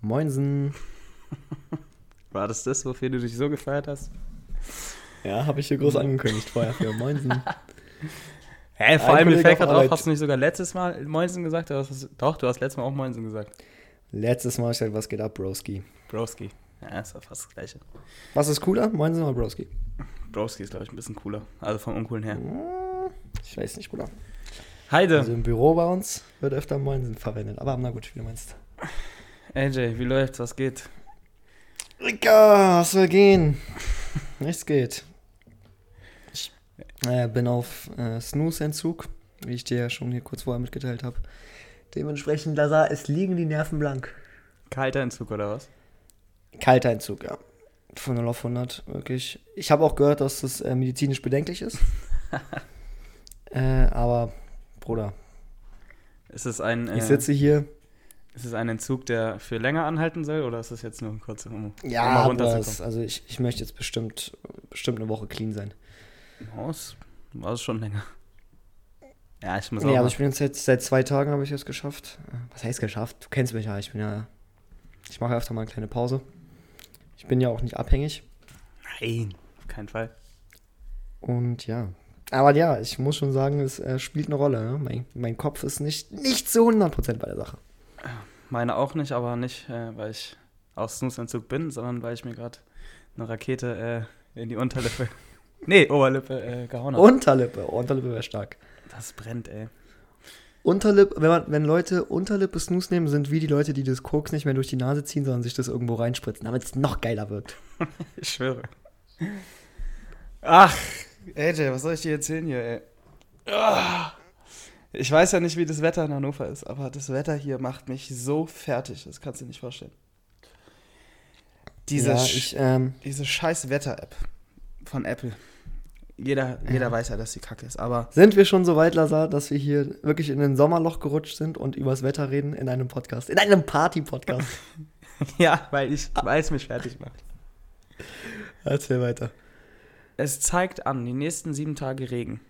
Moinsen. War das das, wofür du dich so gefeiert hast? Ja, habe ich hier groß angekündigt vorher für Moinsen. Hä, vor allem mir fällt gerade auf, hast du nicht sogar letztes Mal Moinsen gesagt? Hast doch, du hast letztes Mal auch Moinsen gesagt. Letztes Mal ich gesagt, was geht ab, Broski? Broski. Ja, ist ja fast das gleiche. Was ist cooler, Moinsen oder Broski? Broski ist, glaube ich, ein bisschen cooler. Also vom Uncoolen her. Hm, Ich weiß nicht, Bruder. Heide, Also im Büro bei uns wird öfter Moinsen verwendet. Aber na gut, wie du meinst. AJ, wie läuft's? Was geht? Rika, was soll gehen? Nichts geht. Ich äh, bin auf äh, Snooze-Entzug, wie ich dir ja schon hier kurz vorher mitgeteilt habe. Dementsprechend, Lazar, es liegen die Nerven blank. Kalter Entzug oder was? Kalter Entzug, ja. Von 0 auf 100, wirklich. Ich habe auch gehört, dass das äh, medizinisch bedenklich ist. äh, aber, Bruder, Ist es ein, ich äh, sitze hier. Ist es ein Entzug, der für länger anhalten soll oder ist es jetzt nur ein kurzer, um, um Ja, mal aber es, also ich, ich möchte jetzt bestimmt, bestimmt eine Woche clean sein. Es war es schon länger. Ja, ich muss Nee, auch also mal- ich bin jetzt seit, seit zwei Tagen habe ich es geschafft. Äh, Was heißt geschafft? Du kennst mich ja. Ich bin ja. Ich mache öfter mal eine kleine Pause. Ich bin ja auch nicht abhängig. Nein, auf keinen Fall. Und ja. Aber ja, ich muss schon sagen, es äh, spielt eine Rolle. Ne? Mein, mein Kopf ist nicht, nicht zu 100% bei der Sache. Meine auch nicht, aber nicht, äh, weil ich aus Snooze-Entzug bin, sondern weil ich mir gerade eine Rakete äh, in die Unterlippe, nee, Oberlippe äh, gehauen habe. Unterlippe. Unterlippe wäre stark. Das brennt, ey. Unterlippe, wenn, man, wenn Leute Unterlippe Snooze nehmen, sind wie die Leute, die das Koks nicht mehr durch die Nase ziehen, sondern sich das irgendwo reinspritzen, damit es noch geiler wirkt. Ich schwöre. Ach, AJ, was soll ich dir erzählen hier, ey? Ah. Ich weiß ja nicht, wie das Wetter in Hannover ist, aber das Wetter hier macht mich so fertig, das kannst du dir nicht vorstellen. Diese, ja, ich, ähm, diese scheiß Wetter-App von Apple. Jeder, jeder weiß ja, dass die kacke ist, aber Sind wir schon so weit, Lazar, dass wir hier wirklich in ein Sommerloch gerutscht sind und übers Wetter reden in einem Podcast? In einem Party-Podcast. ja, weil ich, weil es mich fertig macht. Erzähl weiter. Es zeigt an, die nächsten sieben Tage Regen.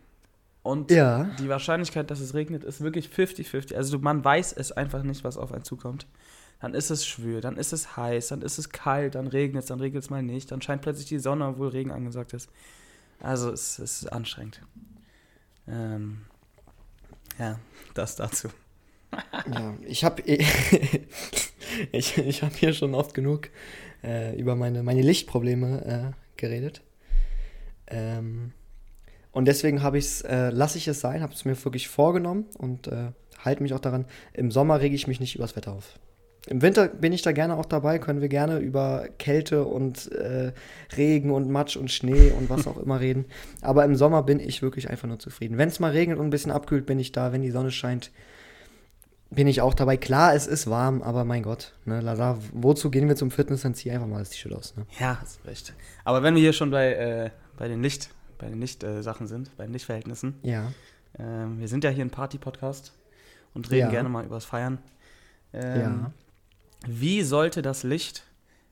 Und Ja. die Wahrscheinlichkeit, dass es regnet, ist wirklich 50-50. Also man weiß es einfach nicht, was auf einen zukommt. Dann ist es schwül, dann ist es heiß, dann ist es kalt, dann regnet es, dann regnet es mal nicht, dann scheint plötzlich die Sonne, obwohl Regen angesagt ist. Also es, es ist anstrengend. Ähm, ja, das dazu. ja ich habe ich, ich hab hier schon oft genug äh, über meine, meine Lichtprobleme äh, geredet. Ähm, und deswegen habe ich's, äh, lasse ich es sein, habe es mir wirklich vorgenommen und äh, halte mich auch daran. Im Sommer rege ich mich nicht übers Wetter auf. Im Winter bin ich da gerne auch dabei, können wir gerne über Kälte und äh, Regen und Matsch und Schnee und was auch immer reden. Aber im Sommer bin ich wirklich einfach nur zufrieden. Wenn es mal regnet und ein bisschen abkühlt, bin ich da. Wenn die Sonne scheint, bin ich auch dabei. Klar, es ist warm, aber mein Gott, ne, Lazar, wozu gehen wir zum Fitness? Dann zieh einfach mal das T-Shirt aus. Ne? Ja, hast recht. Aber wenn wir hier schon bei, äh, bei den Licht, bei den Lichtsachen sind, bei den Lichtverhältnissen, Ja. ähm, wir sind ja hier ein Party-Podcast und reden Ja. gerne mal übers Feiern. Ähm, Ja. Wie sollte das Licht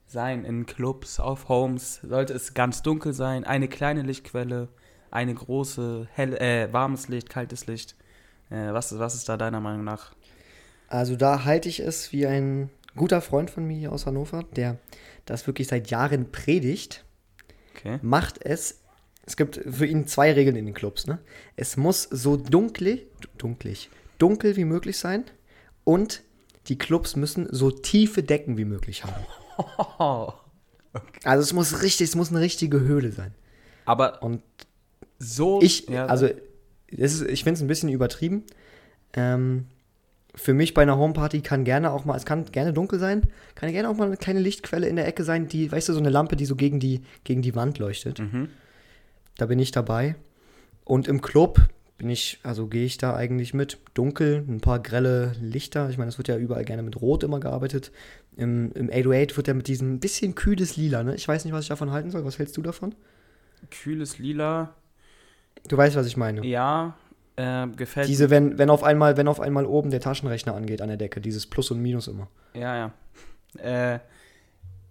sein in Clubs, auf Homes? Sollte es ganz dunkel sein, eine kleine Lichtquelle, eine große, hell, äh, warmes Licht, kaltes Licht? Äh, was, ist- was ist da deiner Meinung nach? Also da halte ich es wie ein guter Freund von mir hier aus Hannover, der das wirklich seit Jahren predigt, Okay. macht es. Es gibt für ihn zwei Regeln in den Clubs. Ne? Es muss so dunklig, dunklig, dunkel wie möglich sein und die Clubs müssen so tiefe Decken wie möglich haben. Also es muss richtig, es muss eine richtige Höhle sein. Aber Und so. Ich, ja, also, ist, ich finde es ein bisschen übertrieben. Ähm, für mich bei einer Homeparty kann gerne auch mal, es kann gerne dunkel sein, kann gerne auch mal eine kleine Lichtquelle in der Ecke sein, die, weißt du, so eine Lampe, die so gegen die, gegen die Wand leuchtet. Mhm. Da bin ich dabei. Und im Club bin ich, also gehe ich da eigentlich mit dunkel, ein paar grelle Lichter. Ich meine, es wird ja überall gerne mit Rot immer gearbeitet. Im, im 808 wird ja mit diesem bisschen kühles Lila, ne? Ich weiß nicht, was ich davon halten soll. Was hältst du davon? Kühles Lila, Du weißt, was ich meine. ja, äh, gefällt Diese, wenn, wenn auf einmal, wenn auf einmal oben der Taschenrechner angeht an der Decke, dieses Plus und Minus immer. Ja, ja. Äh,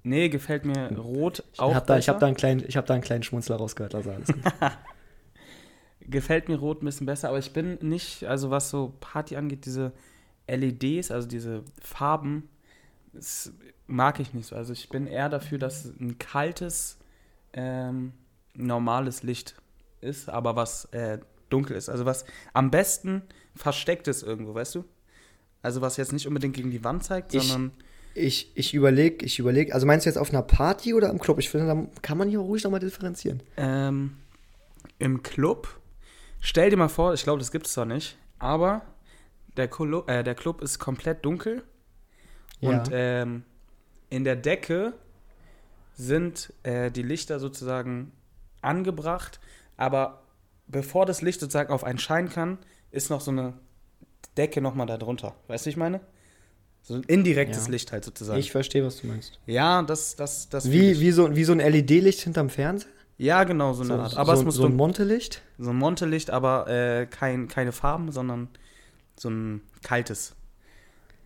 nee, gefällt mir rot auch ich habe da, ich besser. hab da, einen kleinen- ich hab da einen kleinen Schmunzler rausgehört. Also alles gut. Gefällt mir rot ein bisschen besser, aber ich bin nicht, also was so Party angeht, diese LEDs, also diese Farben, Das mag ich nicht so. Also ich bin eher dafür, dass ein kaltes, ähm, normales Licht ist, aber was äh, dunkel ist. Also was am besten versteckt ist irgendwo, weißt du? Also was jetzt nicht unbedingt gegen die Wand zeigt, Ich- sondern Ich, ich überlege, ich überlege, also meinst du jetzt auf einer Party oder im Club? Ich finde, da kann man hier ruhig nochmal differenzieren. ähm, im Club. Stell dir mal vor, ich glaube, das gibt es zwar nicht, aber der, Kolo äh, der Club ist komplett dunkel und ähm, in der Decke sind äh, die Lichter sozusagen angebracht, aber bevor das Licht sozusagen auf einen scheinen kann, ist noch so eine Decke nochmal da drunter. Weißt du, ich meine? So ein indirektes Ja. Licht halt sozusagen. ich verstehe, was du meinst. ja, das, das, das. Wie, wie, so, wie so ein LED-Licht hinterm Fernseher? Ja, genau, so eine So, Art. Aber so, es muss so ein Montelicht? so ein Montelicht, aber äh, kein, keine Farben, sondern so ein kaltes.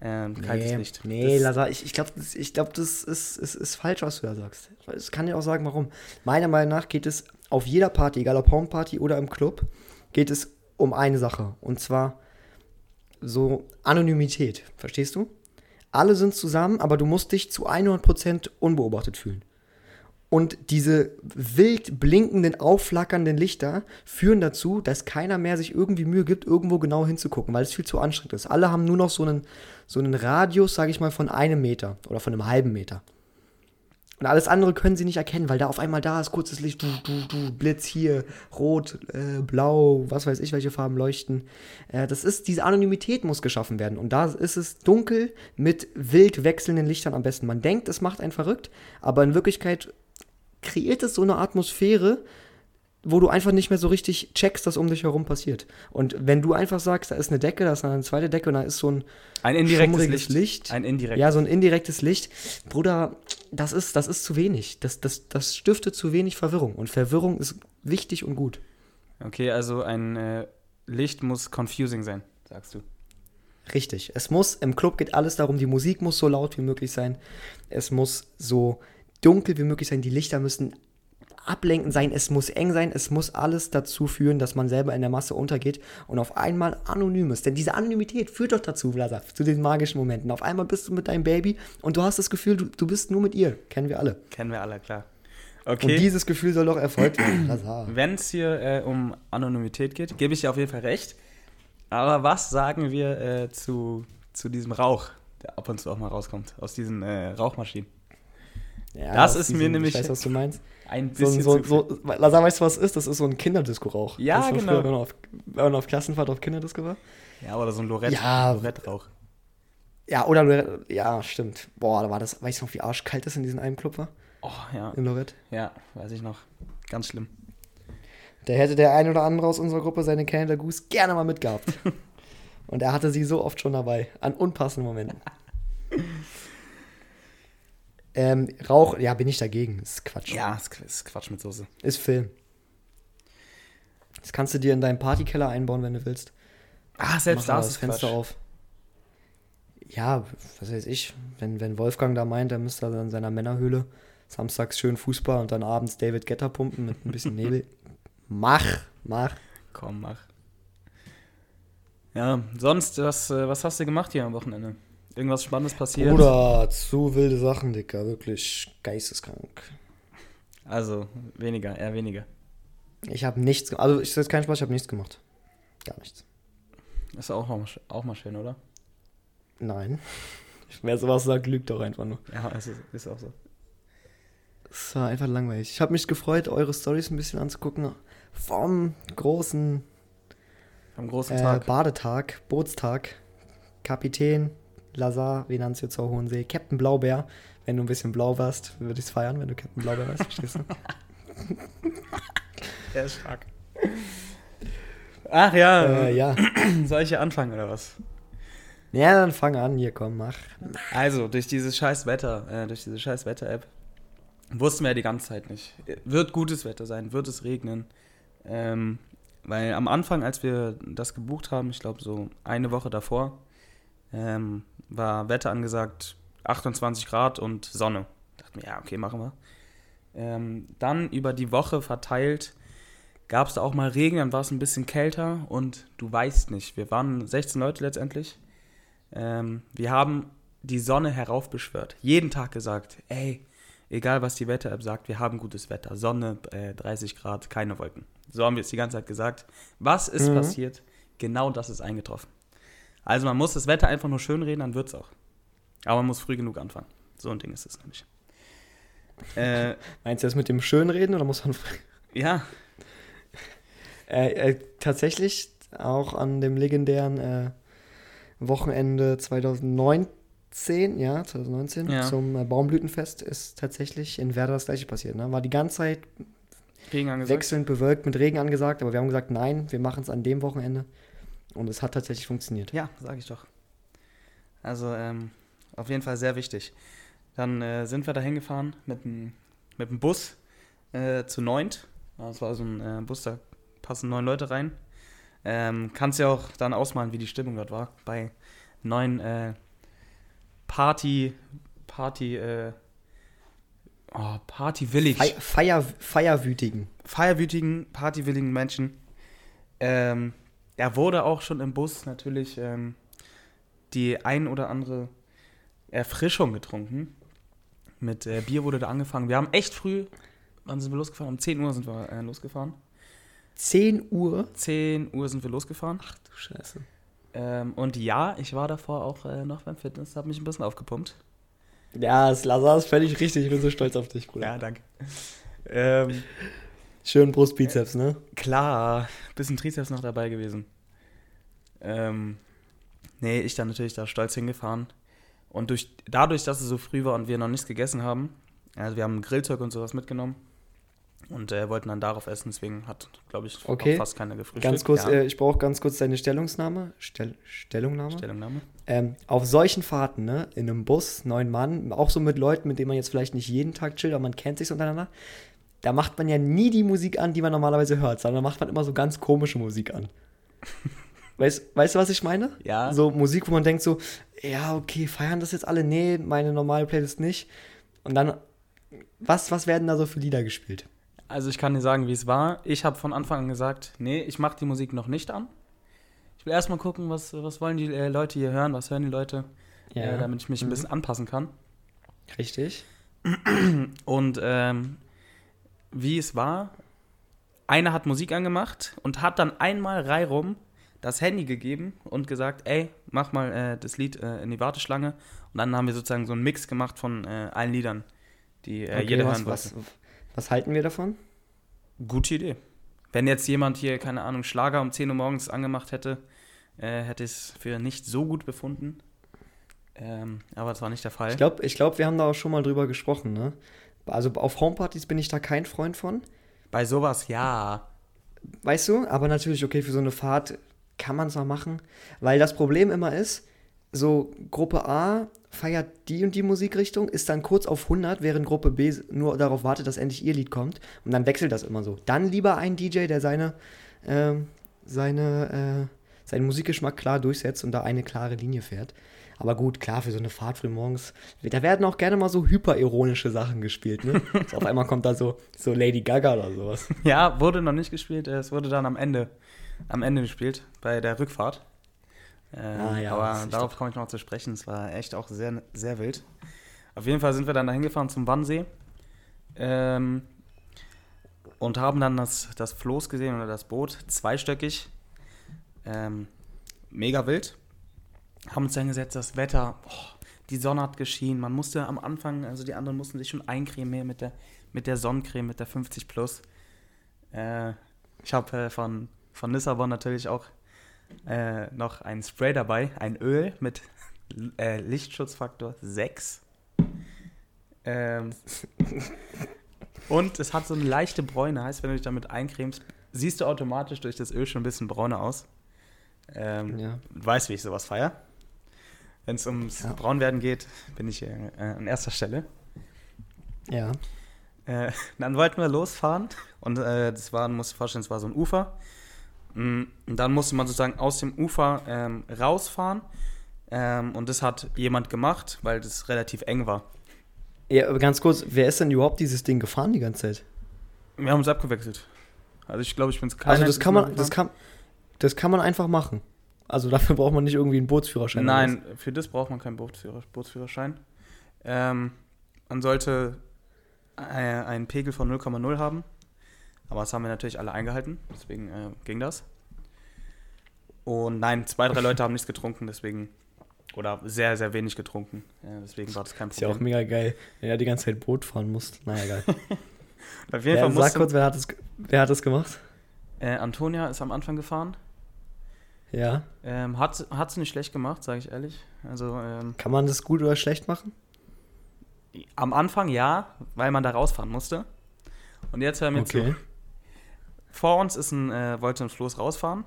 Ähm, kaltes nee, Licht. Nee, Das- Lazar, ich, ich glaube, das, ich glaub, das ist, ist, ist falsch, was du da sagst. Ich kann dir auch sagen, warum. Meiner Meinung nach geht es auf jeder Party, egal ob Homeparty oder im Club, geht es um eine Sache. Und zwar so Anonymität. Verstehst du? Alle sind zusammen, aber du musst dich zu 100% unbeobachtet fühlen. Und diese wild blinkenden, aufflackernden Lichter führen dazu, dass keiner mehr sich irgendwie Mühe gibt, irgendwo genau hinzugucken, weil es viel zu anstrengend ist. Alle haben nur noch so einen, so einen Radius, sage ich mal, von einem Meter oder von einem halben Meter. Und alles andere können sie nicht erkennen, weil da auf einmal da ist kurzes Licht, du, du, du, Blitz hier, rot, äh, blau, was weiß ich, welche Farben leuchten. Äh, das ist, diese Anonymität muss geschaffen werden. Und da ist es dunkel mit wild wechselnden Lichtern am besten. Man denkt, es macht einen verrückt, aber in Wirklichkeit kreiert es so eine Atmosphäre, wo du einfach nicht mehr so richtig checkst, was um dich herum passiert. Und wenn du einfach sagst, da ist eine Decke, da ist eine zweite Decke und da ist so ein ein indirektes Licht. Licht. Ein indirektes. ja, so ein indirektes Licht. Bruder, das ist, das ist zu wenig. Das, das, das stiftet zu wenig Verwirrung. Und Verwirrung ist wichtig und gut. Okay, also ein äh, Licht muss confusing sein, sagst du. Richtig. Es muss, im Club geht alles darum, die Musik muss so laut wie möglich sein. Es muss so dunkel wie möglich sein. Die Lichter müssen ablenkend sein. Es muss eng sein. Es muss alles dazu führen, dass man selber in der Masse untergeht und auf einmal anonym ist. Denn diese Anonymität führt doch dazu, Vlasa, zu den magischen Momenten. Auf einmal bist du mit deinem Baby und du hast das Gefühl, du, du bist nur mit ihr. Kennen wir alle. Kennen wir alle, klar. Und Okay, dieses Gefühl soll doch erfolgt werden. Wenn es hier äh, um Anonymität geht, gebe ich dir auf jeden Fall recht. Aber was sagen wir äh, zu, zu diesem Rauch, der ab und zu auch mal rauskommt, aus diesen äh, Rauchmaschinen? Ja, Das ist mir nämlich- Ich weiß, was du meinst. Ein So, bisschen so, zu so, Lazar, weißt du, was es ist? Das ist so ein Kinderdisco-Rauch. Ja, genau. Früher, wenn, man auf, wenn man auf Klassenfahrt auf Kinderdisco war? Ja, oder so ein Lorette, Ja. Lorette-Rauch. Ja, oder Lorette- ja, stimmt. Boah, da war das, weißt du noch, wie arschkalt das in diesem einen Club war? Oh, ja, In Lorette. ja, weiß ich noch. Ganz schlimm. Da hätte der ein oder andere aus unserer Gruppe seine Canada Goose gerne mal mitgehabt. Und er hatte sie so oft schon dabei, an unpassenden Momenten. ähm, Rauch, ja, bin ich dagegen. Ist Quatsch. Ja, ist, Quatsch mit Soße. Ist Film. Das kannst du dir in deinen Partykeller einbauen, wenn du willst. Ah, selbst da ist das es Fenster Quatsch. auf. Ja, was weiß ich, wenn, wenn Wolfgang da meint, dann müsste er in seiner Männerhöhle samstags schön Fußball und dann abends David Getter pumpen mit ein bisschen Nebel. mach, mach. Komm, mach. Ja, sonst, was, äh, was hast du gemacht hier am Wochenende? Irgendwas Spannendes passiert? Bruder, zu wilde Sachen, Dicker, wirklich geisteskrank. Also, weniger, eher weniger. Ich habe nichts, ge- also ich jetzt keinen Spaß, ich habe nichts gemacht. Gar nichts. Ist auch mal, auch mal schön, oder? Nein. Wer sowas sagt, lügt doch einfach nur. Ja, es ist, ist auch so. Es war einfach langweilig. Ich habe mich gefreut, eure Stories ein bisschen anzugucken. Vom großen Am großen Äh, Tag. Badetag, Bootstag, Kapitän, Lazar, Venanzio zur Hohensee, Captain Blaubeer. Wenn du ein bisschen blau warst, würde ich es feiern, wenn du Captain Blaubeer warst, verstehst du? Er ist stark. Ach ja, äh, ja. soll ich hier anfangen oder was? Ja, dann fang an, hier komm, mach. Also, durch dieses scheiß Wetter, äh, durch diese scheiß Wetter-App, wussten wir ja die ganze Zeit nicht. Wird gutes Wetter sein, wird es regnen. Ähm, weil am Anfang, als wir das gebucht haben, ich glaube so eine Woche davor, ähm, war Wetter angesagt 28 Grad und Sonne. Dachte mir, ja, okay, machen wir. Ähm, dann über die Woche verteilt gab es da auch mal Regen, dann war es ein bisschen kälter und du weißt nicht, wir waren 16 Leute letztendlich. Ähm, wir haben die Sonne heraufbeschwört. Jeden Tag gesagt, ey, egal was die Wetter-App sagt, wir haben gutes Wetter. Sonne, äh, 30 Grad, keine Wolken. So haben wir es die ganze Zeit gesagt. Was ist Mhm. passiert? Genau das ist eingetroffen. Also man muss das Wetter einfach nur schön reden, dann wird es auch. Aber man muss früh genug anfangen. So ein Ding ist es nämlich. Äh, Meinst du das mit dem Schönreden oder muss man. ja, Äh, äh, tatsächlich auch an dem legendären äh, Wochenende 2019, ja, 2019, Ja. zum äh, Baumblütenfest ist tatsächlich in Werder das gleiche passiert. Ne? War die ganze Zeit wechselnd bewölkt mit Regen angesagt, aber wir haben gesagt, nein, wir machen es an dem Wochenende. Und es hat tatsächlich funktioniert. Ja, sage ich doch. Also ähm, auf jeden Fall sehr wichtig. Dann äh, sind wir da hingefahren mit dem mit dem Bus äh, zu neunt. Das war so ein äh, Bus, da passen neun Leute rein. Ähm, kannst ja auch dann ausmalen, wie die Stimmung dort war. Bei neun äh, Party, Party, äh, oh, Partywillig, Fei Feier Feierwütigen. feierwütigen, partywilligen Menschen. Ähm, er wurde auch schon im Bus natürlich ähm, die ein oder andere Erfrischung getrunken. Mit äh, Bier wurde da angefangen. Wir haben echt früh, wann sind wir losgefahren? Um 10 Uhr sind wir äh, losgefahren. 10 Uhr. 10 Uhr sind wir losgefahren. Ach du Scheiße. Ähm, und ja, ich war davor auch äh, noch beim Fitness, habe mich ein bisschen aufgepumpt. Ja, das Lazar ist völlig richtig. Ich bin so stolz auf dich, Bruder. danke. Ähm, Schön Brustbizeps, ne? Klar, bisschen Trizeps noch dabei gewesen. Ähm, nee, ich dann natürlich da stolz hingefahren. Und durch, dadurch, dass es so früh war und wir noch nichts gegessen haben, also wir haben Grillzeug und sowas mitgenommen und äh, wollten dann darauf essen, deswegen hat, glaube ich, Okay. fast keiner gefrühstückt. Ganz kurz, Ja. äh, ich brauche ganz kurz deine Stellungnahme. Stell Stellungnahme? Stellungnahme. Ähm, auf solchen Fahrten, ne, in einem Bus, neun Mann, auch so mit Leuten, mit denen man jetzt vielleicht nicht jeden Tag chillt, aber man kennt sich so untereinander, da macht man ja nie die Musik an, die man normalerweise hört, sondern da macht man immer so ganz komische Musik an. weißt, weißt du, was ich meine? Ja. So Musik, wo man denkt so, ja, okay, feiern das jetzt alle? Nee, meine normale Playlist nicht. Und dann, was, was werden da so für Lieder gespielt? Also ich kann dir sagen, wie es war. Ich habe von Anfang an gesagt, nee, ich mache die Musik noch nicht an. Ich will erstmal gucken, was, was wollen die äh, Leute hier hören, was hören die Leute, äh, damit ich mich ein Mhm. bisschen anpassen kann. Richtig. Und ähm, wie es war, einer hat Musik angemacht und hat dann einmal reihum das Handy gegeben und gesagt, ey, mach mal äh, das Lied äh, in die Warteschlange. Und dann haben wir sozusagen so einen Mix gemacht von äh, allen Liedern, die äh, Okay, jeder was, hören wollte. was, was halten wir davon? Gute Idee. Wenn jetzt jemand hier, keine Ahnung, Schlager um 10 Uhr morgens angemacht hätte, äh, hätte ich es für nicht so gut befunden. Ähm, aber das war nicht der Fall. Ich glaube, ich glaub, wir haben da auch schon mal drüber gesprochen, ne? Also auf Homepartys bin ich da kein Freund von. Bei sowas, ja. Weißt du? Aber natürlich, okay, für so eine Fahrt kann man es mal machen. Weil das Problem immer ist, so Gruppe A feiert die und die Musikrichtung, ist dann kurz auf 100, während Gruppe B nur darauf wartet, dass endlich ihr Lied kommt. Und dann wechselt das immer so. Dann lieber ein DJ, der seine, ähm, seine, äh, seinen Musikgeschmack klar durchsetzt und da eine klare Linie fährt. Aber gut, klar, für so eine Fahrt früh morgens, da werden auch gerne mal so hyperironische Sachen gespielt, ne? so auf einmal kommt da so, so Lady Gaga oder sowas. Ja, wurde noch nicht gespielt. äh, Es wurde dann am Ende, am Ende gespielt, bei der Rückfahrt. Ähm, Ah, ja, aber darauf komme ich noch zu sprechen. Es war echt auch sehr, sehr wild. Auf jeden Fall sind wir dann da hingefahren zum Wannsee. Ähm, und haben dann das, das Floß gesehen oder das Boot, zweistöckig. Ähm, mega wild. Haben uns dann gesetzt, das Wetter, boah, die Sonne hat geschienen. Man musste am Anfang, also die anderen mussten sich schon eincremen mit der, mit der Sonnencreme, mit der 50 Plus. Äh, ich habe äh, von, von Lissabon natürlich auch äh, noch ein Spray dabei, ein Öl mit äh, Lichtschutzfaktor 6. Ähm, und es hat so eine leichte Bräune, heißt, wenn du dich damit eincremst, siehst du automatisch durch das Öl schon ein bisschen brauner aus. Ähm, Ja. Weißt, wie ich sowas feiere. Wenn es ums Ja. Braunwerden geht, bin ich äh, an erster Stelle. Ja. Äh, dann wollten wir losfahren und äh, das war, du dir vorstellen, es war so ein Ufer. Mm, Und dann musste man sozusagen aus dem Ufer ähm, rausfahren. Ähm, und das hat jemand gemacht, weil das relativ eng war. Ja, aber ganz kurz, wer ist denn überhaupt dieses Ding gefahren die ganze Zeit? Wir haben uns abgewechselt. Also ich glaube, ich bin es Also das kann man, das kann, das kann man einfach machen. Also dafür braucht man nicht irgendwie einen Bootsführerschein. Nein, für das braucht man keinen Bootsführer, Bootsführerschein. Ähm, man sollte äh, einen Pegel von 0,0 haben. Aber das haben wir natürlich alle eingehalten, deswegen äh, ging das. Und nein, zwei, drei Leute haben nichts getrunken, deswegen. Oder sehr, sehr wenig getrunken. Ja, deswegen war das kein was. Ist ja auch Problem. mega geil, wenn du die ganze Zeit Boot fahren musst. Naja, geil. Auf jeden Ja, Fall sag kurz, wer hat, das, wer hat das gemacht? äh, Antonia ist am Anfang gefahren. Ja. Ähm, hat, sie nicht schlecht gemacht, sage ich ehrlich. Also ähm, Kann man das gut oder schlecht machen? am Anfang ja, weil man da rausfahren musste. Und jetzt hör mir zu. Vor uns ist ein, äh, wollte ein Floß rausfahren.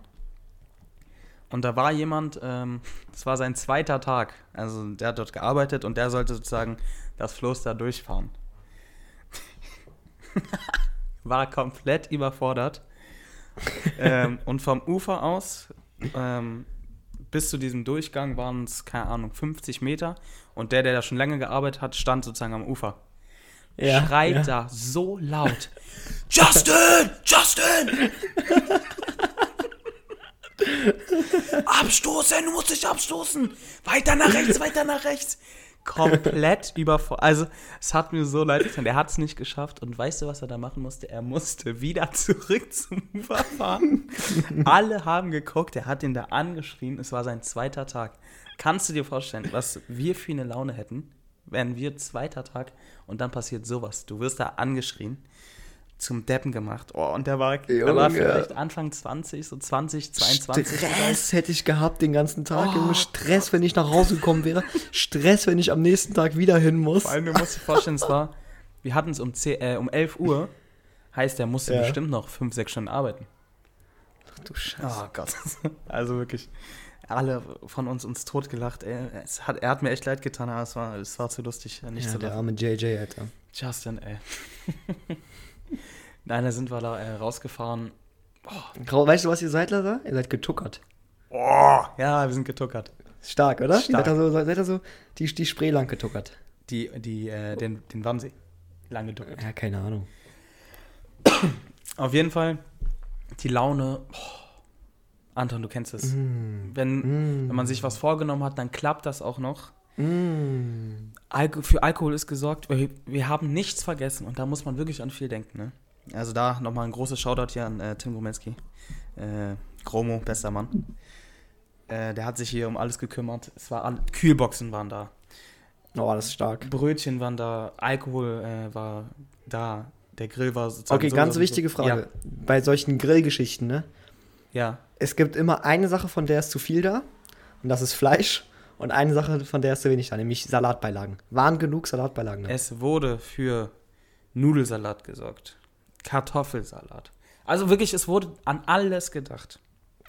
Und da war jemand, ähm, das war sein zweiter Tag. Also der hat dort gearbeitet und der sollte sozusagen das Floß da durchfahren. war komplett überfordert. ähm, und vom Ufer aus ähm, bis zu diesem Durchgang waren es, keine Ahnung, 50 Meter. Und der, der da schon lange gearbeitet hat, stand sozusagen am Ufer. Ja, Schreit ja. da so laut. Justin! Justin! abstoßen, du musst dich abstoßen! Weiter nach rechts, weiter nach rechts! Komplett überfordert. Also, es hat mir so leid getan. Der hat es nicht geschafft. Und weißt du, was er da machen musste? Er musste wieder zurück zum Ufer fahren. Alle haben geguckt. Er hat ihn da angeschrien. Es war sein zweiter Tag. Kannst du dir vorstellen, was wir für eine Laune hätten, wären wir zweiter Tag und dann passiert sowas. Du wirst da angeschrien, zum Deppen gemacht. Oh, und der war, der war vielleicht Anfang 20, so 20, 22. Stress hätte ich gehabt den ganzen Tag. Oh. Junge. Stress, wenn ich nach Hause gekommen wäre. Stress, wenn ich am nächsten Tag wieder hin muss. Vor allem, du musst dir vorstellen, es war, wir hatten es um, 10, äh, um 11 Uhr, heißt, der musste Ja. bestimmt noch 5, 6 Stunden arbeiten. Ach du Scheiße. Oh Gott. Also wirklich, alle von uns uns totgelacht. Ey. Es hat, er hat mir echt leid getan, aber es war, es war zu lustig, nicht ja, zu der lachen. arme JJ, Alter. Justin, ey. Nein, da sind wir da äh, rausgefahren. Grau- Weißt du, was ihr seid, Lazar? Ihr seid getuckert. Oh, ja, wir sind getuckert. Stark, oder? Stark. Ihr seid da so, seid da so die, die Spree lang getuckert. Die, die, äh, den, den Wamsee. Lang getuckert. Ja, keine Ahnung. Auf jeden Fall, die Laune. Oh, Anton, du kennst es. Mm. Wenn, Mm. wenn man sich was vorgenommen hat, dann klappt das auch noch. Mm. Alko für Alkohol ist gesorgt. Wir, wir haben nichts vergessen und da muss man wirklich an viel denken. Ne? Also da nochmal ein großes Shoutout hier an äh, Tim Gomenski. Äh, Chromo, bester Mann. Äh, der hat sich hier um alles gekümmert. Es war all Kühlboxen waren da, Oh, das ist stark. Brötchen waren da, Alkohol äh, war da, der Grill war sozusagen. Okay, so ganz so- wichtige Frage. Bei solchen Grillgeschichten, ne? Ja, ja. Es gibt immer eine Sache, von der ist zu viel da. Und das ist Fleisch. Und eine Sache, von der ist zu wenig da, nämlich Salatbeilagen. Waren genug Salatbeilagen da? Es wurde für Nudelsalat gesorgt. Kartoffelsalat. Also wirklich, es wurde an alles gedacht.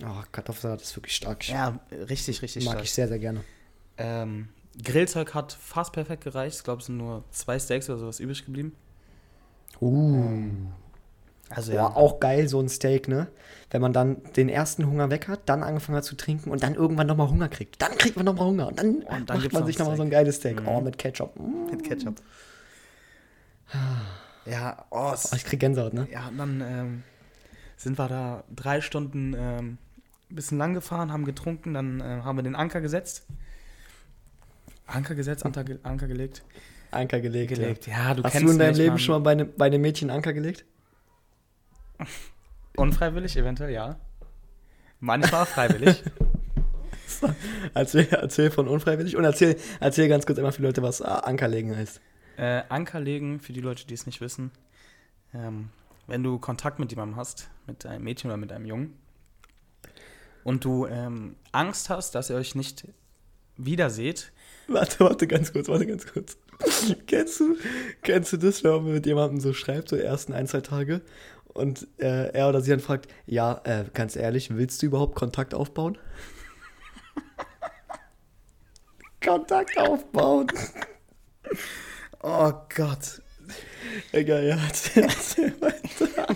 Oh, Kartoffelsalat ist wirklich stark. Ja, richtig, richtig Mag stark. ich sehr, sehr gerne. Ähm, Grillzeug hat fast perfekt gereicht. Ich glaube, es sind nur zwei Steaks oder sowas übrig geblieben. Uh. Also Boah, auch geil, so ein Steak, ne? Wenn man dann den ersten Hunger weg hat, dann angefangen hat zu trinken und dann irgendwann nochmal Hunger kriegt. Dann kriegt man nochmal Hunger und dann, Und dann macht man sich nochmal so ein geiles Steak. Mhm. Oh, mit Ketchup. Mm. mit Ketchup. Ja, oh, Oh, ich krieg Gänsehaut, ne? ja, und dann ähm, sind wir da drei Stunden ähm, ein bisschen lang gefahren, haben getrunken, dann äh, haben wir den Anker gesetzt. Anker gesetzt, Anker, Anker gelegt. Anker gelegt. gelegt. Ja, du Ja. Hast kennst du in deinem Leben schon mal bei, ne, bei einem Mädchen Anker gelegt? Unfreiwillig eventuell, ja. Manchmal freiwillig. Erzähl, erzähl von unfreiwillig und erzähl, erzähl ganz kurz immer für die Leute, was äh, Anker legen heißt. Äh, Anker legen, für die Leute, die es nicht wissen, ähm, wenn du Kontakt mit jemandem hast, mit einem Mädchen oder mit einem Jungen, und du ähm, Angst hast, dass ihr euch nicht wiederseht, Warte, warte, ganz kurz, warte, ganz kurz. kennst, du, kennst du das, wenn man mit jemandem so schreibt, so die ersten ein, zwei Tage, und äh, er oder sie dann fragt, ja, äh, ganz ehrlich, willst du überhaupt Kontakt aufbauen? Kontakt aufbauen. oh Gott, Egal, ja, weiter.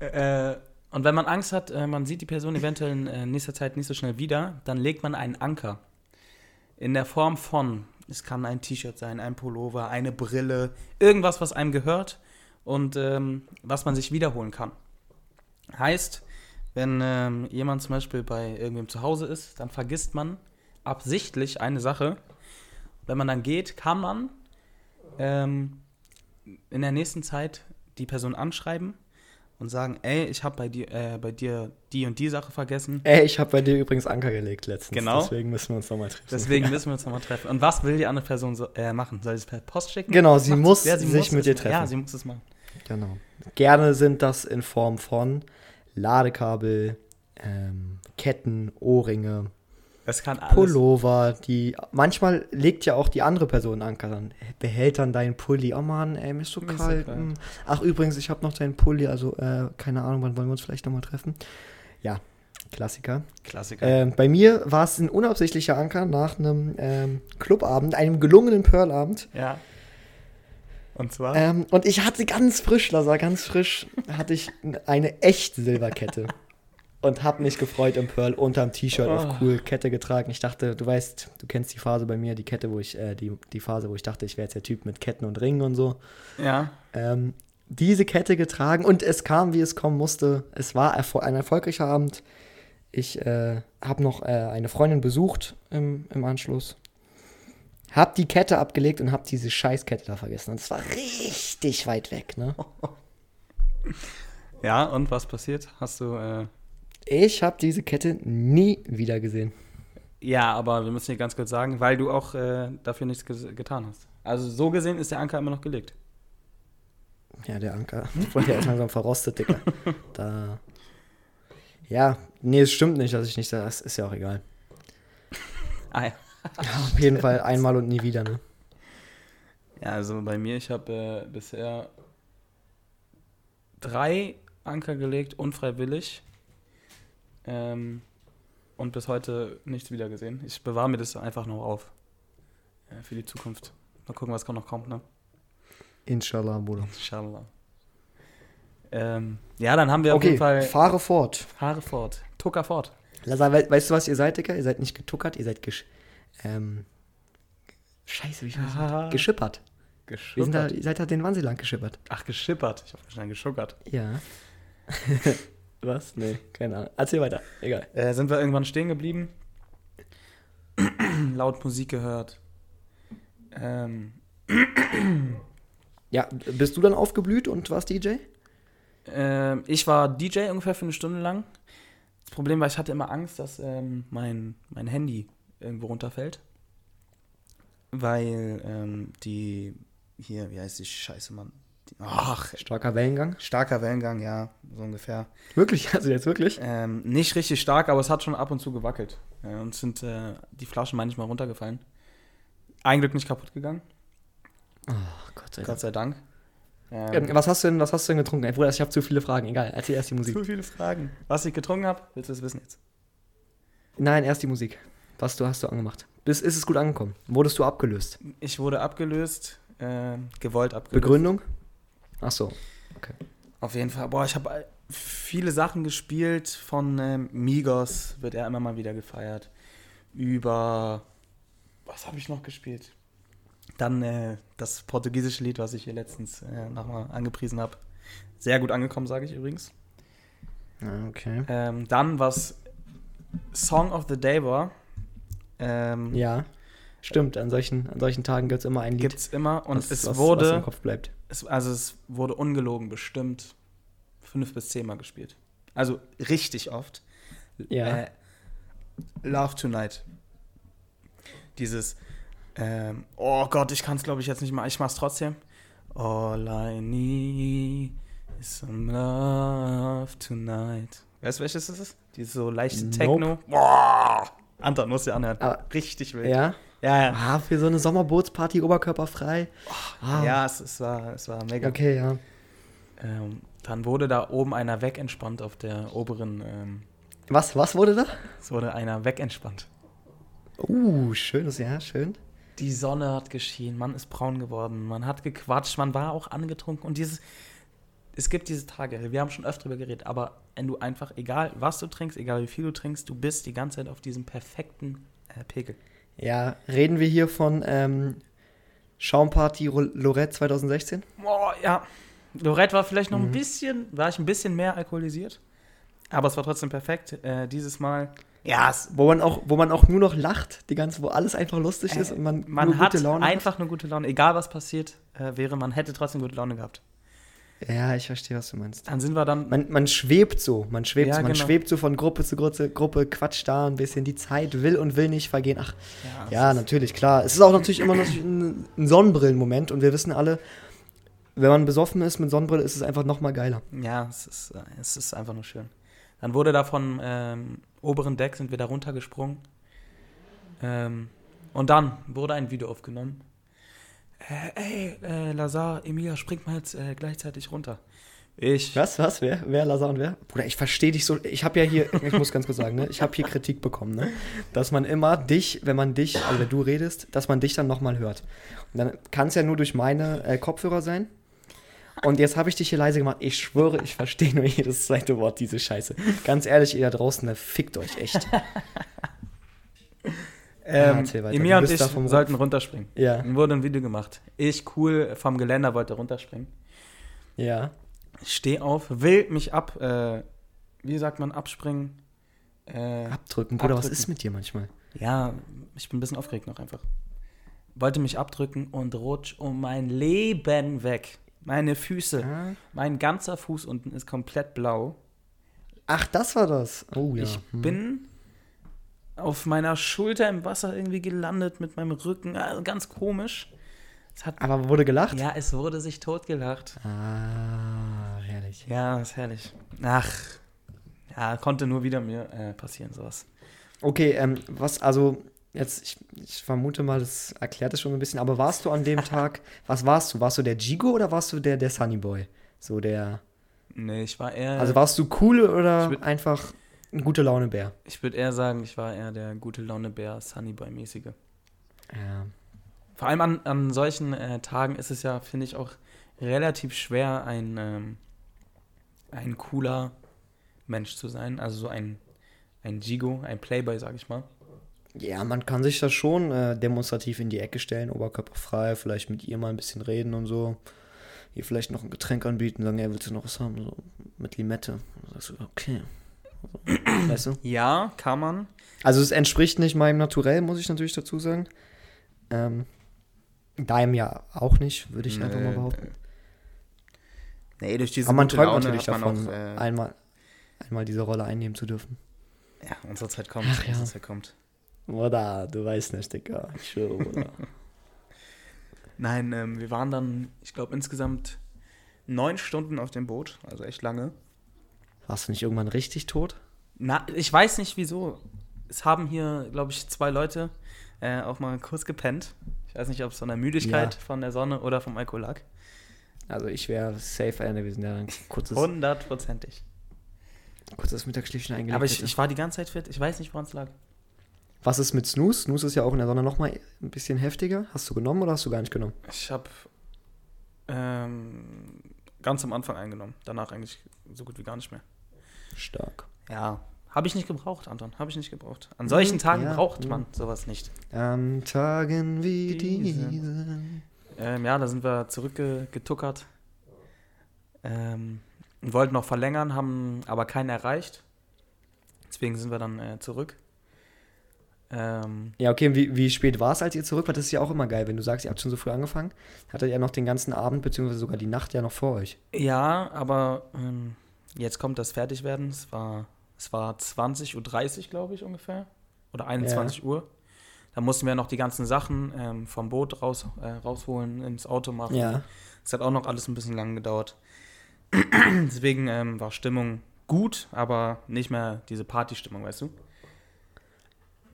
Äh, und wenn man Angst hat, äh, man sieht die Person eventuell in äh, nächster Zeit nicht so schnell wieder, dann legt man einen Anker. In der Form von, es kann ein T-Shirt sein, ein Pullover, eine Brille, irgendwas, was einem gehört und ähm, was man sich wiederholen kann. Heißt, wenn ähm, jemand zum Beispiel bei irgendwem zu Hause ist, dann vergisst man absichtlich eine Sache. Wenn man dann geht, kann man ähm, in der nächsten Zeit die Person anschreiben und sagen, ey, ich habe bei dir, äh, bei dir die und die Sache vergessen. Ey, ich habe bei dir übrigens Anker gelegt letztens. Genau. Deswegen müssen wir uns nochmal treffen. Deswegen müssen wir uns nochmal treffen. Und was will die andere Person so, äh, machen? Soll sie es per Post schicken? Genau, sie Macht muss Ja, sich muss mit dir treffen. Ja, sie muss es machen. Genau. Gerne sind das in Form von Ladekabel, ähm, Ketten, Ohrringe, Das kann alles. Pullover, die manchmal legt ja auch die andere Person Anker dann behält dann deinen Pulli. Oh Mann, ey, mir ist so Mir ist so kalt. kalt. hm. Ach übrigens, ich habe noch deinen Pulli, also äh, keine Ahnung, wann wollen wir uns vielleicht nochmal treffen? Ja, Klassiker. Klassiker. Ähm, bei mir war es ein unabsichtlicher Anker nach einem ähm, Clubabend, einem gelungenen Pearl-Abend. ja. Und zwar? Ähm, und ich hatte ganz frisch, Lazar, ganz frisch, hatte ich eine echte Silberkette. und habe mich gefreut im Pearl unterm T-Shirt Oh. auf cool Kette getragen. Ich dachte, du weißt, du kennst die Phase bei mir, die Kette, wo ich, äh, die, die Phase, wo ich dachte, ich wäre jetzt der Typ mit Ketten und Ringen und so. ja. Ähm, diese Kette getragen und es kam, wie es kommen musste. Es war erfol ein erfolgreicher Abend. Ich äh, habe noch äh, eine Freundin besucht im, im Anschluss. Hab die Kette abgelegt und hab diese Scheißkette da vergessen. Und es war richtig weit weg, ne? Ja, und was passiert? Hast du. Äh, Ich habe diese Kette nie wieder gesehen. ja, aber wir müssen hier ganz kurz sagen, weil du auch äh, dafür nichts ges- getan hast. Also so gesehen ist der Anker immer noch gelegt. Ja, der Anker. Der ist langsam verrostet, Digga. Da. Ja, nee, es stimmt nicht, dass ich nicht. Das ist ja auch egal. Ah ja. Auf jeden Fall einmal und nie wieder, ne? Ja, also bei mir, ich habe äh, bisher drei Anker gelegt, unfreiwillig. Ähm, und bis heute nichts wieder gesehen. Ich bewahre mir das einfach noch auf. Äh, für die Zukunft. Mal gucken, was noch kommt, ne? Inshallah, Bruder. Inshallah. Ähm, ja, dann haben wir auf Okay, jeden Fall fahre fort. Haare fort. Tucker fort. We weißt du, was ihr seid, Digga? Ihr seid nicht getuckert, ihr seid gesch ähm, Scheiße, wie heißt Ah. das? Geschippert. Wir sind da, ihr seid da den Wahnsinn lang geschippert. Ach, geschippert. Ich habe wahrscheinlich geschuckert. Ja. was? Nee, keine Ahnung. Erzähl weiter. Egal. Äh, sind wir irgendwann stehen geblieben. Laut Musik gehört. Ähm, Ja, bist du dann aufgeblüht und warst DJ? Ähm, ich war DJ ungefähr für eine Stunde lang. Das Problem war, ich hatte immer Angst, dass ähm, mein, mein Handy irgendwo runterfällt. Weil ähm, die, hier, wie heißt die Scheiße, Mann? Die, ach, Starker Wellengang. starker Wellengang, ja, so ungefähr. Wirklich? Also jetzt wirklich? Ähm, nicht richtig stark, aber es hat schon ab und zu gewackelt. Äh, und sind äh, die Flaschen manchmal runtergefallen. Ein Glück nicht kaputt gegangen, Oh, Gott sei Dank. Gott sei Dank. Ähm, was, hast du denn, was hast du denn getrunken? Bruder, ich habe zu viele Fragen. Egal, erzähl erst die Musik. zu viele Fragen. Was ich getrunken habe, willst du es wissen jetzt? Nein, erst die Musik. Was du hast du angemacht? Bis, ist es gut angekommen? Wurdest du abgelöst? Ich wurde abgelöst, äh, gewollt abgelöst. Begründung? Ach so. Auf jeden Fall. Boah, ich habe viele Sachen gespielt. Von ähm, Migos wird er immer mal wieder gefeiert. Über. Was habe ich noch gespielt? Dann äh, das portugiesische Lied, was ich hier letztens äh, nochmal angepriesen habe. Sehr gut angekommen, sage ich übrigens. Ah, okay. Ähm, dann, was Song of the Day war. Ähm, Ja. Stimmt, an solchen, an solchen Tagen gibt es immer ein Lied, Gibt's immer. Und was, es was, wurde. was im Kopf bleibt. Es, also es wurde ungelogen bestimmt fünf bis zehnmal gespielt. Also richtig oft. Ja. Äh, Love Tonight. Dieses, ähm, oh Gott, ich kann es glaube ich jetzt nicht mal, ich mach's trotzdem. All I need is some love tonight. Weißt du, welches das ist? Dieses so leichte Nope. Techno. Boah! Anton, du dir anhören. Aber- Richtig wild. Ja? Ja, ja. Ah, für so eine Sommerbootsparty oberkörperfrei. Ah, Ja, es, es, war, es war mega. Okay, ja. Ähm, dann wurde da oben einer wegentspannt auf der oberen. Ähm, Was, was wurde da? es wurde einer wegentspannt. Uh, schönes, ja, schön. Die Sonne hat geschienen, man ist braun geworden, man hat gequatscht, man war auch angetrunken und dieses. Es gibt diese Tage, wir haben schon öfter drüber geredet, aber wenn du einfach, egal was du trinkst, egal wie viel du trinkst, du bist die ganze Zeit auf diesem perfekten äh, Pegel. Ja, reden wir hier von ähm, Schaumparty Lorette 2016? Boah, ja. Lorette war vielleicht noch Mhm. ein bisschen, war ich ein bisschen mehr alkoholisiert. Aber es war trotzdem perfekt. Äh, dieses Mal. Ja, Wo man, auch, wo man auch nur noch lacht, die ganze, wo alles einfach lustig ist und man, man hat einfach nur gute Laune. Egal was passiert äh, wäre, man hätte trotzdem gute Laune gehabt. Ja, ich verstehe, was du meinst. Dann sind wir dann. Man, man schwebt so, man schwebt Ja, so, man genau. schwebt so von Gruppe zu Gruppe, Gruppe, quatscht da ein bisschen, die Zeit will und will nicht vergehen. Ach, Ja, ja, natürlich, klar. Es ist auch natürlich immer noch ein, ein Sonnenbrillenmoment und wir wissen alle, wenn man besoffen ist mit Sonnenbrille, ist es einfach noch mal geiler. Ja, es ist, äh, es ist einfach nur schön. Dann wurde da vom ähm, oberen Deck, sind wir da runtergesprungen. Ähm, und dann wurde ein Video aufgenommen. Äh, ey, äh, Lazar, Emilia, springt mal jetzt äh, gleichzeitig runter. Ich. Was, was, wer, wer, Lazar und wer? Bruder, ich verstehe dich so, ich habe ja hier, ich muss ganz kurz sagen, ne, ich habe hier Kritik bekommen, ne, dass man immer dich, wenn man dich, also wenn du redest, dass man dich dann noch mal hört. Und dann kann es ja nur durch meine äh, Kopfhörer sein. Und jetzt habe ich dich hier leise gemacht. Ich schwöre, ich verstehe nur jedes zweite Wort, diese Scheiße. Ganz ehrlich, ihr da draußen, ne, fickt euch echt. Ähm. Emilia Du und ich sollten runterspringen. Ja, Dann wurde ein Video gemacht. Ich, cool, vom Geländer wollte runterspringen. ja. Ich stehe auf, will mich ab, äh, wie sagt man, abspringen. Äh, Abdrücken, Bruder, was ist mit dir manchmal? Ja, ich bin ein bisschen aufgeregt noch einfach. Wollte mich abdrücken und rutsch um mein Leben weg. Meine Füße, Ah. mein ganzer Fuß unten ist komplett blau. Ach, das war das. Oh ja. Ich Hm. bin auf meiner Schulter im Wasser irgendwie gelandet mit meinem Rücken. Also ganz komisch. Aber wurde gelacht? ja, es wurde sich totgelacht. Ah, herrlich. Ja, ist herrlich. Ach, ja, konnte nur wieder mir äh, passieren, sowas. Okay, ähm, was, also, jetzt, ich, ich vermute mal, das erklärt es schon ein bisschen, aber warst du an dem Tag, was warst du? Warst du der Jigo oder warst du der, der Sunny Boy? So der, Nee, ich war eher. also warst du cool oder einfach ein gute Laune-Bär? ich würde eher sagen, ich war eher der gute Laune Bär, Sunnyboy-mäßige. Ja. Vor allem an, an solchen äh, Tagen ist es ja, finde ich, auch relativ schwer, ein, ähm, ein cooler Mensch zu sein. Also so ein, ein Jigo, ein Playboy, sag ich mal. Ja, man kann sich das schon äh, demonstrativ in die Ecke stellen, oberkörperfrei, vielleicht mit ihr mal ein bisschen reden und so. Ihr vielleicht noch ein Getränk anbieten, sagen, ja, willst du noch was haben? So, mit Limette. Dann sagst du, okay. Weißt du? Ja, kann man. Also es entspricht nicht meinem Naturell, muss ich natürlich dazu sagen. Ähm, deinem ja auch nicht, würde ich einfach mal Nö, behaupten. nö. Nee, durch diese Aber man träumt Laune natürlich davon, Auch, äh, einmal, einmal diese Rolle einnehmen zu dürfen. ja, unsere Zeit kommt. Ach ja. Unsere Zeit kommt. Oder, du weißt nicht, Digga. Ich schwöre, oder? Nein, ähm, wir waren dann, ich glaube, insgesamt neun Stunden auf dem Boot, also echt lange. Warst du nicht irgendwann richtig tot? Na, ich weiß nicht wieso. Es haben hier, glaube ich, zwei Leute äh, auch mal kurz gepennt. Ich weiß nicht, ob es von der Müdigkeit Ja. von der Sonne oder vom Alkohol lag. Also ich wäre safe einer gewesen, der ein kurzes, Hundertprozentig. kurzes Mittagsschläfchen eingelegt Aber ich, ich war die ganze Zeit fit. Ich weiß nicht, woran es lag. Was ist mit Snooze? Snooze ist ja auch in der Sonne nochmal ein bisschen heftiger. Hast du genommen oder hast du gar nicht genommen? Ich habe ähm, ganz am Anfang eingenommen. Danach eigentlich so gut wie gar nicht mehr. Stark. Ja. Habe ich nicht gebraucht, Anton. Habe ich nicht gebraucht. An solchen Tagen ja, braucht man sowas nicht. An Tagen wie Diese. diesen. Ähm, ja, da sind wir zurückgetuckert. Ähm, wollten noch verlängern, haben aber keinen erreicht. Deswegen sind wir dann äh, zurück. Ähm, Ja, okay, wie, wie spät war es, als ihr zurück wart? Das ist ja auch immer geil, wenn du sagst, ihr habt schon so früh angefangen. Hattet ihr ja noch den ganzen Abend, beziehungsweise sogar die Nacht ja noch vor euch. ja, aber ähm, jetzt kommt das Fertigwerden. Es war, es war 20.30 Uhr, glaube ich, ungefähr. Oder 21 Uhr. Da mussten wir noch die ganzen Sachen ähm, vom Boot raus, äh, rausholen, ins Auto machen. Ja. Es hat auch noch alles ein bisschen lang gedauert. Deswegen ähm, war Stimmung gut, aber nicht mehr diese Partystimmung, weißt du?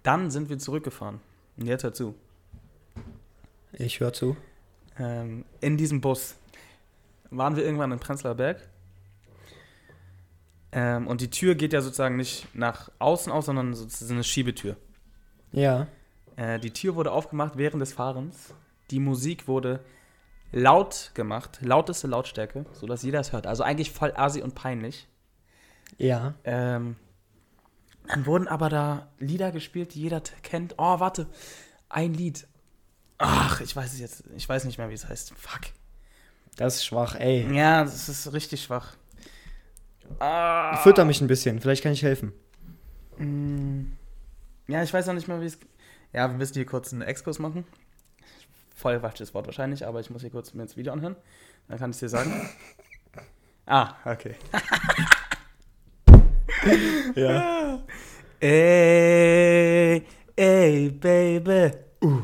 Dann sind wir zurückgefahren. Und jetzt dazu. Ich höre zu. Ähm, in diesem Bus waren wir irgendwann in Prenzlauer Berg. Ähm, und die Tür geht ja sozusagen nicht nach außen aus, sondern so- es ist eine Schiebetür. Ja. Äh, die Tür wurde aufgemacht während des Fahrens. Die Musik wurde laut gemacht, lauteste Lautstärke, sodass jeder es hört. Also eigentlich voll assi und peinlich. Ja. Ähm, dann wurden aber da Lieder gespielt, die jeder kennt. Oh, warte, ein Lied. Ach, ich weiß es jetzt, ich weiß nicht mehr, wie es heißt. Fuck. Das ist schwach, ey. Ja, das ist richtig schwach. Ah. Fütter mich ein bisschen, vielleicht kann ich helfen. Mm. Ja, ich weiß noch nicht mal, wie es. Ja, wir müssen hier kurz einen Exkurs machen. Voll falsches Wort wahrscheinlich, aber ich muss hier kurz mir ins Video anhören. Dann kann ich dir sagen. ah, okay. Ja. Ey, ey, Baby. Uh,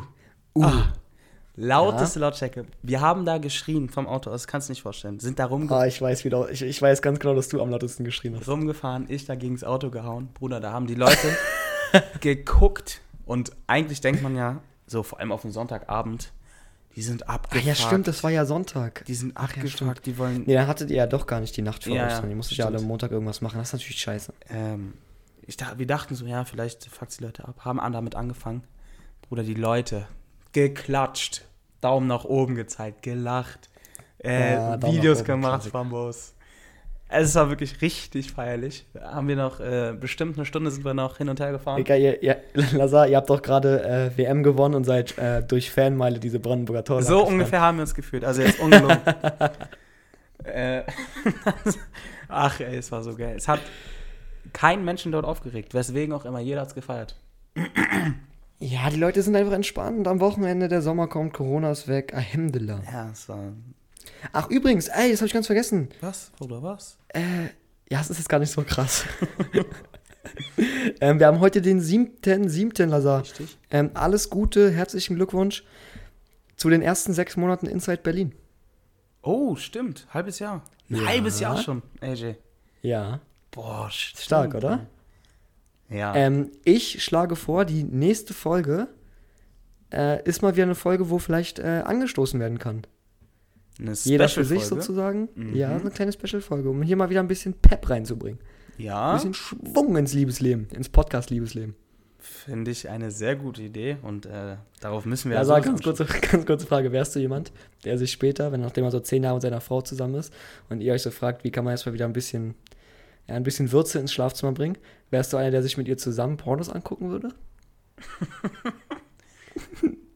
uh. Ah. Lauteste Ja. Lautstärke. Wir haben da geschrien vom Auto aus, kannst du nicht vorstellen. Sind da rumge Ah, ich weiß wieder, ich, ich weiß ganz genau, dass du am lautesten geschrien hast. rumgefahren, ich da gegens Auto gehauen. Bruder, da haben die Leute geguckt. Und eigentlich denkt man ja, so vor allem auf den Sonntagabend, die sind Ach abgefuckt. ja, stimmt, das war ja Sonntag. Die sind Ach ja, abgefuckt, die wollen. Nee, dann hattet ihr ja doch gar nicht die Nacht vor Ja, euch, sondern ihr musstet ja alle am Montag irgendwas machen. Das ist natürlich scheiße. Ähm, ich dachte, wir dachten so, ja, vielleicht fuckt die Leute ab. Haben an damit angefangen. Bruder, die Leute geklatscht, Daumen nach oben gezeigt, gelacht, äh, Ja, Videos gemacht, Klassik. Bambos. Es war wirklich richtig feierlich. Haben wir noch, äh, bestimmt eine Stunde sind wir noch hin und her gefahren. Egal, ihr, ihr, Lazar, ihr habt doch gerade äh, WM gewonnen und seid äh, durch Fanmeile diese Brandenburger Tor. So ungefähr haben wir uns gefühlt. Also jetzt ungelogen. äh, ach ey, es war so geil. Es hat keinen Menschen dort aufgeregt, weswegen auch immer jeder hat es gefeiert. Ja, die Leute sind einfach entspannt. Am Wochenende, der Sommer kommt, Corona ist weg. Alhamdulillah. Ja, es war. Ach, übrigens, ey, das habe ich ganz vergessen. Was? Oder was? Äh, ja, es ist jetzt gar nicht so krass. ähm, wir haben heute den 7. 7. Lazar. Richtig. Ähm, alles Gute, herzlichen Glückwunsch zu den ersten sechs Monaten Inside Berlin. Oh, stimmt. Halbes Jahr. Ein Ja. halbes Jahr schon, AJ. Ja, Boah, stimmt. stark, oder? Ja. Ähm, ich schlage vor, die nächste Folge äh, ist mal wieder eine Folge, wo vielleicht äh, angestoßen werden kann. Eine Jeder für sich sozusagen. Mhm. Ja, so eine kleine Special-Folge, um hier mal wieder ein bisschen Pep reinzubringen. Ein Ja, bisschen Schwung ins Liebesleben, ins Podcast-Liebesleben. finde ich eine sehr gute Idee und äh, darauf müssen wir Ja, also sag ganz kurze, ganz kurze Frage. Wärst du jemand, der sich später, wenn nachdem er so zehn Jahre mit seiner Frau zusammen ist und ihr euch so fragt, wie kann man jetzt mal wieder ein bisschen, ja, ein bisschen Würze ins Schlafzimmer bringen, wärst du einer, der sich mit ihr zusammen Pornos angucken würde?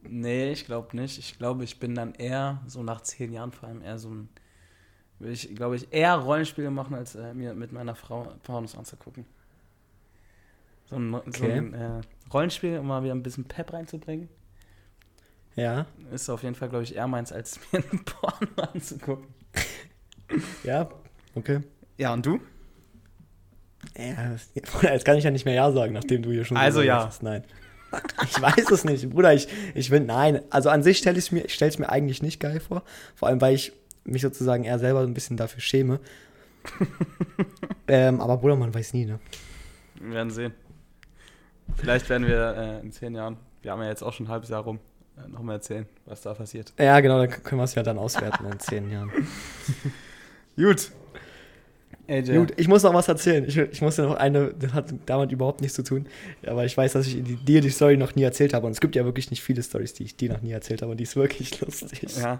Nee, ich glaube nicht. Ich glaube, ich bin dann eher, so nach zehn Jahren vor allem, eher so ein. Will ich, glaube ich, eher Rollenspiele machen, als äh, mir mit meiner Frau Pornos anzugucken. So ein, so Okay. ein äh, Rollenspiel, um mal wieder ein bisschen Pep reinzubringen, Ja. ist auf jeden Fall, glaube ich, eher meins, als mir ein Porno anzugucken. Ja, okay. Ja, und du? Ja, das- jetzt kann ich ja nicht mehr Ja sagen, nachdem du hier schon Also gesagt ja. hast. Nein. Ich weiß es nicht, Bruder. Ich, ich will, nein. Also an sich stelle ich es mir, mir eigentlich nicht geil vor. Vor allem, weil ich mich sozusagen eher selber ein bisschen dafür schäme. ähm, aber Bruder, man weiß nie, ne? Wir werden sehen. Vielleicht werden wir äh, in zehn Jahren, wir haben ja jetzt auch schon ein halbes Jahr rum, äh, nochmal erzählen, was da passiert. Ja, genau, dann können wir es ja dann auswerten in zehn Jahren. Gut. AJ. Gut, ich muss noch was erzählen. Ich, ich muss noch eine, das hat damit überhaupt nichts zu tun. Aber ich weiß, dass ich dir die Story noch nie erzählt habe. Und es gibt ja wirklich nicht viele Stories, die ich dir noch nie erzählt habe. Und die ist wirklich lustig. Ja.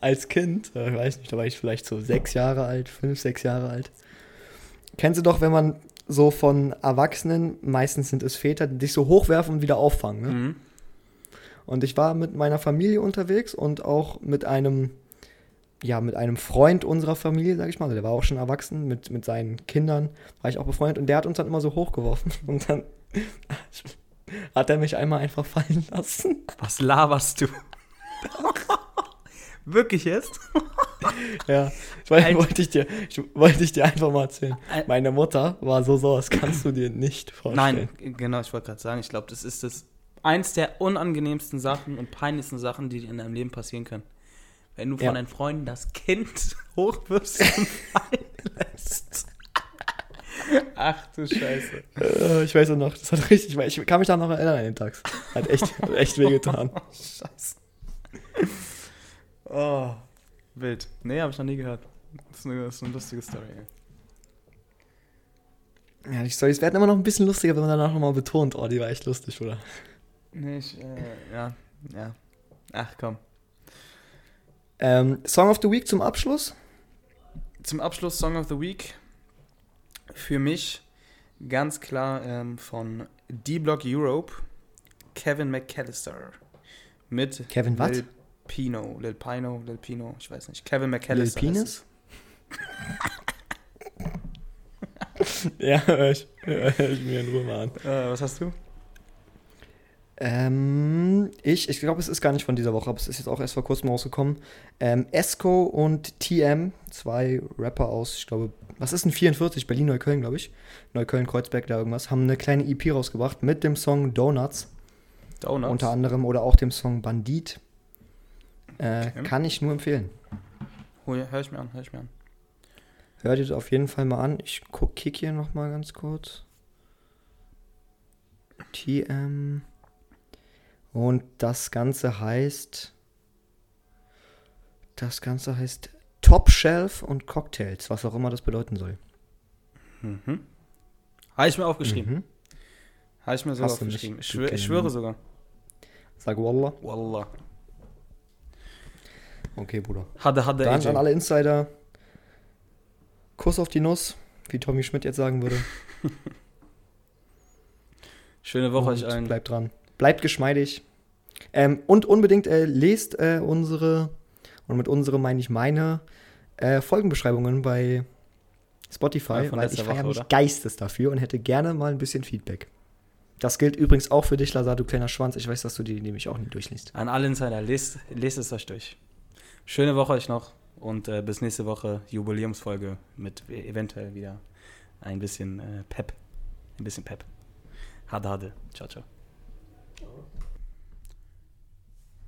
Als Kind, äh, ich weiß nicht, da war ich vielleicht so sechs Jahre alt, fünf, sechs Jahre alt. Kennst du doch, wenn man so von Erwachsenen, meistens sind es Väter, die dich so hochwerfen und wieder auffangen. Ne? Mhm. Und ich war mit meiner Familie unterwegs und auch mit einem, ja, mit einem Freund unserer Familie, sag ich mal. Also Der war auch schon erwachsen, mit, mit seinen Kindern war ich auch befreundet und der hat uns dann immer so hochgeworfen und dann hat er mich einmal einfach fallen lassen. Was laberst du? Wirklich jetzt? Ja, das wollte, wollte, ich dir, ich, wollte ich dir einfach mal erzählen. Meine Mutter war so sauer, das kannst du dir nicht vorstellen. Nein, genau, ich wollte gerade sagen, ich glaube, das ist das eins der unangenehmsten Sachen und peinlichsten Sachen, die dir in deinem Leben passieren können. Wenn du von Ja. deinen Freunden das Kind hochwirfst und fallen lässt. Ach du Scheiße. Äh, ich weiß auch noch, das hat richtig, ich kann mich da noch erinnern an den Tag. Hat echt, hat echt wehgetan. Scheiße. Oh, wild. Nee, habe ich noch nie gehört. Das ist eine, das ist eine lustige Story. ey. Ja, die Storys werden immer noch ein bisschen lustiger, wenn man danach nochmal betont, oh, die war echt lustig, oder? Nee, ich, äh, ja, ja. Ach komm. Ähm, Song of the Week zum Abschluss? Zum Abschluss Song of the Week. Für mich ganz klar ähm, von D-Block Europe, Kevin McAllister. Mit Kevin was? Lil Pino, Lil Pino, Lil Pino, ich weiß nicht. Kevin McAllister. Lil Penis? ja, hör ich, hör ich mir in Ruhe mal an. Äh, was hast du? Ähm, ich, ich glaube, es ist gar nicht von dieser Woche, aber es ist jetzt auch erst vor kurzem rausgekommen. Ähm, Esco und TM, zwei Rapper aus, ich glaube, was ist denn 44? Berlin-Neukölln, glaube ich. Neukölln-Kreuzberg, da irgendwas. Haben eine kleine EP rausgebracht mit dem Song Donuts. Donuts. Unter anderem oder auch dem Song Bandit. Äh, Okay. Kann ich nur empfehlen. Oh, ja, hör ich mir an, hör ich mir an. Hört ihr das auf jeden Fall mal an. Ich guck, kick hier noch mal ganz kurz. TM. Und das Ganze heißt. Das Ganze heißt Top Shelf und Cocktails, was auch immer das bedeuten soll. Mhm. Habe ich mir aufgeschrieben. Mhm. Habe ich mir nicht. aufgeschrieben. Ich, schwör, ich schwöre sogar. Sag Wallah. Wallah. Okay, Bruder. Hatte, hatte Dann AJ. an alle Insider. Kuss auf die Nuss, wie Tommy Schmidt jetzt sagen würde. Schöne Woche euch Und allen. Bleibt dran. Bleibt geschmeidig. Ähm, und unbedingt äh, lest äh, unsere, und mit unsere meine ich meine, äh, Folgenbeschreibungen bei Spotify, Ja, von weil ich feiere mich geistes dafür und hätte gerne mal ein bisschen Feedback. Das gilt übrigens auch für dich, Lazar, du kleiner Schwanz. Ich weiß, dass du die nämlich auch nie durchliest. An alle Insider, lest, lest es euch durch. Schöne Woche euch noch und äh, bis nächste Woche Jubiläumsfolge mit e- eventuell wieder ein bisschen äh, Pep. Ein bisschen Pep. Hade, hade. Ciao, ciao. oh